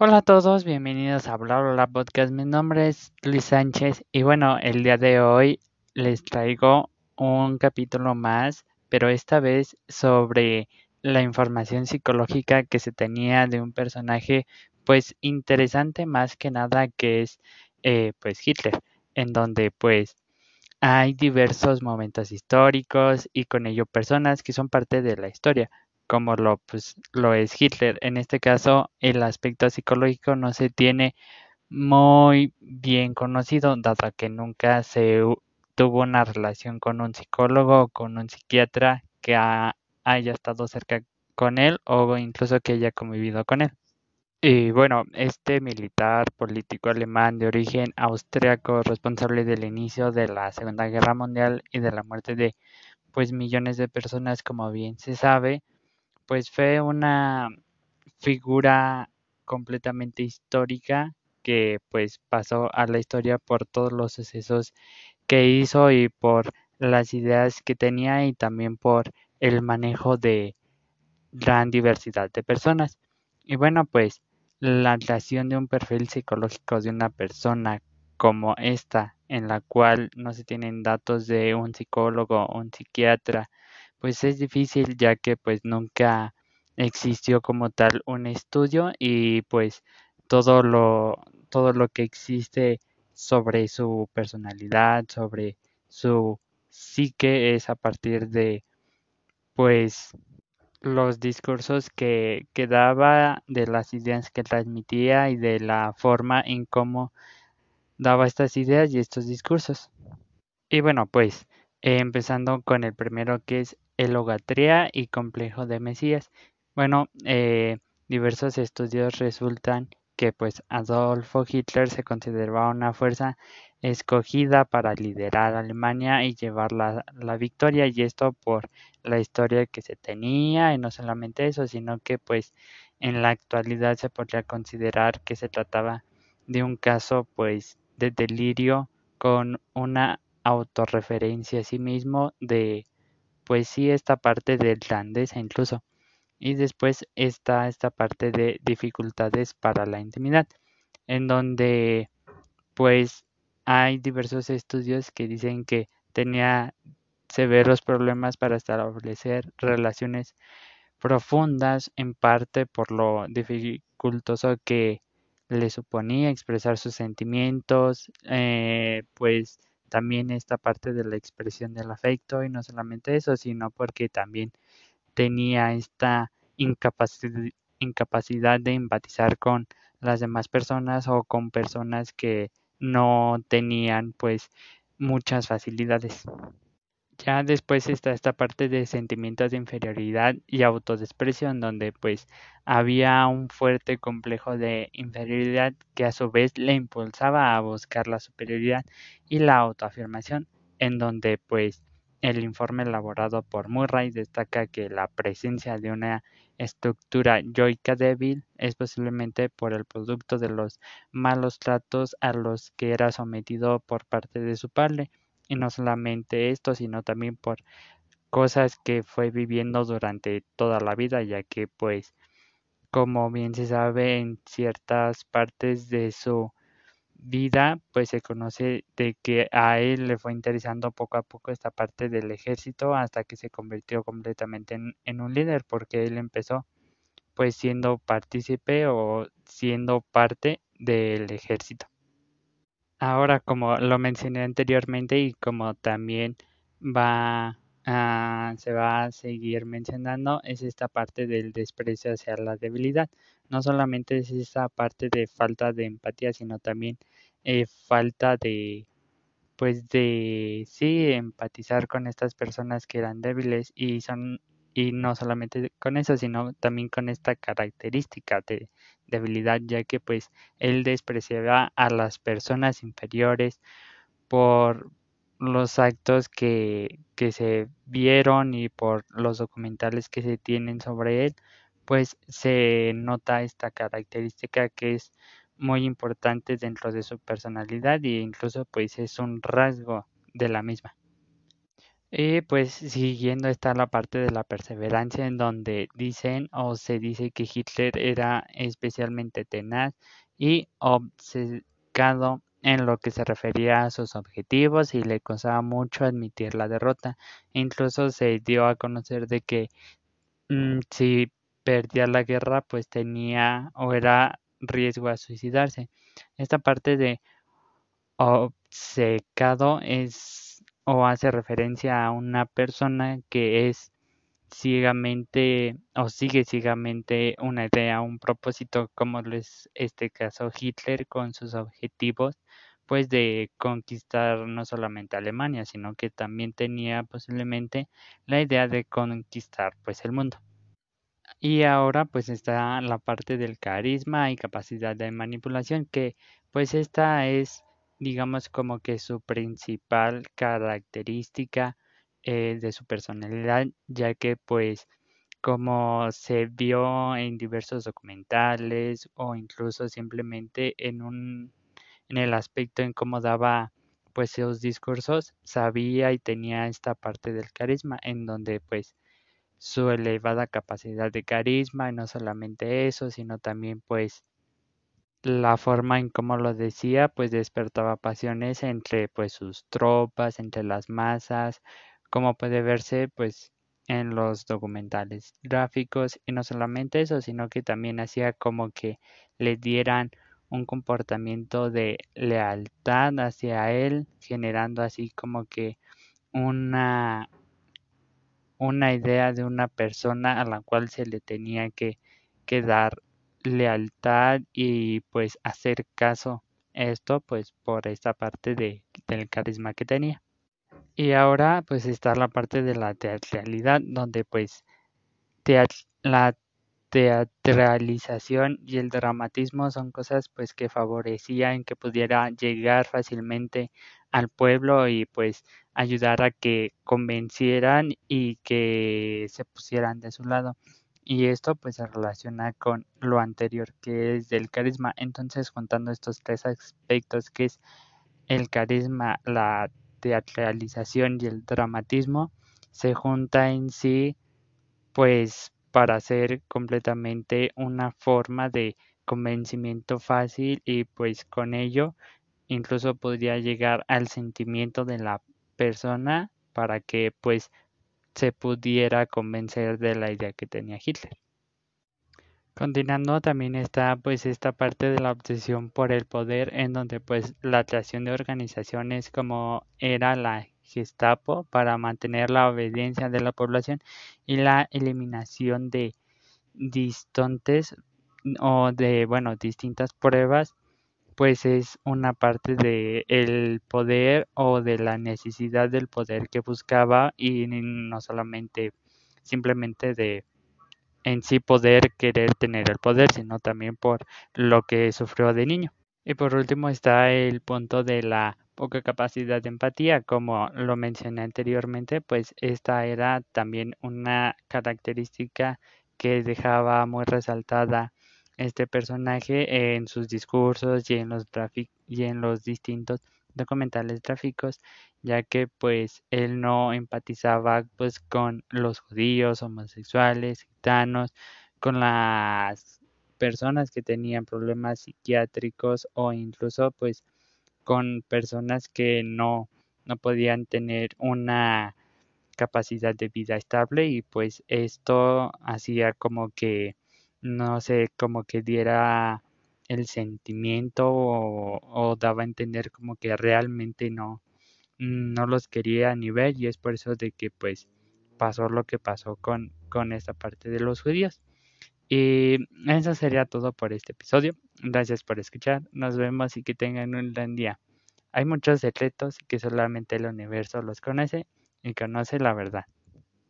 Hola a todos, bienvenidos a Bla Podcast. Mi nombre es Luis Sánchez y bueno, el día de hoy les traigo un capítulo más, pero esta vez sobre la información psicológica que se tenía de un personaje pues interesante más que nada que es eh, pues Hitler, en donde pues hay diversos momentos históricos y con ello personas que son parte de la historia como lo, pues, lo es Hitler. En este caso, el aspecto psicológico no se tiene muy bien conocido, dado que nunca se tuvo una relación con un psicólogo o con un psiquiatra que haya estado cerca con él o incluso que haya convivido con él. Y bueno, este militar político alemán de origen austriaco, responsable del inicio de la Segunda Guerra Mundial y de la muerte de pues millones de personas, como bien se sabe, pues fue una figura completamente histórica que pues pasó a la historia por todos los sucesos que hizo y por las ideas que tenía y también por el manejo de gran diversidad de personas. Y bueno, pues la creación de un perfil psicológico de una persona como esta, en la cual no se tienen datos de un psicólogo un psiquiatra, pues es difícil ya que pues nunca existió como tal un estudio y pues todo lo todo lo que existe sobre su personalidad, sobre su psique es a partir de pues los discursos que, que daba, de las ideas que transmitía y de la forma en cómo daba estas ideas y estos discursos. Y bueno, pues empezando con el primero que es el hogatría y complejo de Mesías. Bueno, eh, diversos estudios resultan que pues Adolfo Hitler se consideraba una fuerza escogida para liderar Alemania y llevar la, la, victoria y esto por la historia que se tenía y no solamente eso sino que pues en la actualidad se podría considerar que se trataba de un caso pues de delirio con una autorreferencia a sí mismo de pues sí esta parte de grandeza incluso y después está esta parte de dificultades para la intimidad en donde pues hay diversos estudios que dicen que tenía severos problemas para establecer relaciones profundas en parte por lo dificultoso que le suponía expresar sus sentimientos, eh, pues también esta parte de la expresión del afecto y no solamente eso, sino porque también tenía esta incapacidad, de empatizar con las demás personas o con personas que no tenían pues muchas facilidades. Ya después está esta parte de sentimientos de inferioridad y autodesprecio en donde pues había un fuerte complejo de inferioridad que a su vez le impulsaba a buscar la superioridad y la autoafirmación en donde pues el informe elaborado por Murray destaca que la presencia de una estructura yoica débil es posiblemente por el producto de los malos tratos a los que era sometido por parte de su padre y no solamente esto, sino también por cosas que fue viviendo durante toda la vida, ya que pues como bien se sabe en ciertas partes de su vida pues se conoce de que a él le fue interesando poco a poco esta parte del ejército hasta que se convirtió completamente en, en un líder porque él empezó pues siendo partícipe o siendo parte del ejército. Ahora, como lo mencioné anteriormente y como también va a, se va a seguir mencionando, es esta parte del desprecio hacia la debilidad. No solamente es esta parte de falta de empatía, sino también eh, falta de, pues de, sí, empatizar con estas personas que eran débiles y son y no solamente con eso, sino también con esta característica de debilidad, ya que pues él despreciaba a las personas inferiores por los actos que, que se vieron y por los documentales que se tienen sobre él, pues se nota esta característica que es muy importante dentro de su personalidad e incluso pues es un rasgo de la misma. Y pues siguiendo está la parte de la perseverancia en donde dicen o se dice que Hitler era especialmente tenaz y obcecado en lo que se refería a sus objetivos y le costaba mucho admitir la derrota. Incluso se dio a conocer de que mm, si perdía la guerra pues tenía o era riesgo a suicidarse. Esta parte de obcecado es o hace referencia a una persona que es ciegamente o sigue ciegamente una idea, un propósito, como es este caso Hitler con sus objetivos, pues de conquistar no solamente Alemania, sino que también tenía posiblemente la idea de conquistar pues el mundo. Y ahora pues está la parte del carisma y capacidad de manipulación, que pues esta es digamos como que su principal característica eh, de su personalidad, ya que pues como se vio en diversos documentales o incluso simplemente en un en el aspecto en cómo daba pues sus discursos, sabía y tenía esta parte del carisma en donde pues su elevada capacidad de carisma y no solamente eso, sino también pues la forma en cómo lo decía pues despertaba pasiones entre pues sus tropas, entre las masas, como puede verse pues en los documentales gráficos. Y no solamente eso, sino que también hacía como que le dieran un comportamiento de lealtad hacia él, generando así como que una una idea de una persona a la cual se le tenía que, que dar lealtad y pues hacer caso esto pues por esta parte de, del carisma que tenía. Y ahora pues está la parte de la teatralidad donde pues la teatralización y el dramatismo son cosas pues que favorecían que pudiera llegar fácilmente al pueblo y pues ayudar a que convencieran y que se pusieran de su lado. Y esto pues se relaciona con lo anterior que es del carisma. Entonces juntando estos tres aspectos que es el carisma, la teatralización y el dramatismo, se junta en sí pues para ser completamente una forma de convencimiento fácil y pues con ello incluso podría llegar al sentimiento de la persona para que pues se pudiera convencer de la idea que tenía Hitler. Continuando también está pues esta parte de la obsesión por el poder en donde pues la creación de organizaciones como era la Gestapo para mantener la obediencia de la población y la eliminación de distontes o de bueno distintas pruebas pues es una parte de el poder o de la necesidad del poder que buscaba y no solamente simplemente de en sí poder querer tener el poder, sino también por lo que sufrió de niño. Y por último está el punto de la poca capacidad de empatía, como lo mencioné anteriormente, pues esta era también una característica que dejaba muy resaltada este personaje en sus discursos y en los y en los distintos documentales gráficos, ya que pues él no empatizaba pues con los judíos, homosexuales, gitanos, con las personas que tenían problemas psiquiátricos o incluso pues con personas que no, no podían tener una capacidad de vida estable y pues esto hacía como que no sé, como que diera el sentimiento o, daba a entender como que realmente no, no los quería ni ver y es por eso de que pues pasó lo que pasó con, con esta parte de los judíos. Y eso sería todo por este episodio. Gracias por escuchar. Nos vemos y que tengan un gran día. Hay muchos secretos que solamente el universo los conoce y conoce la verdad.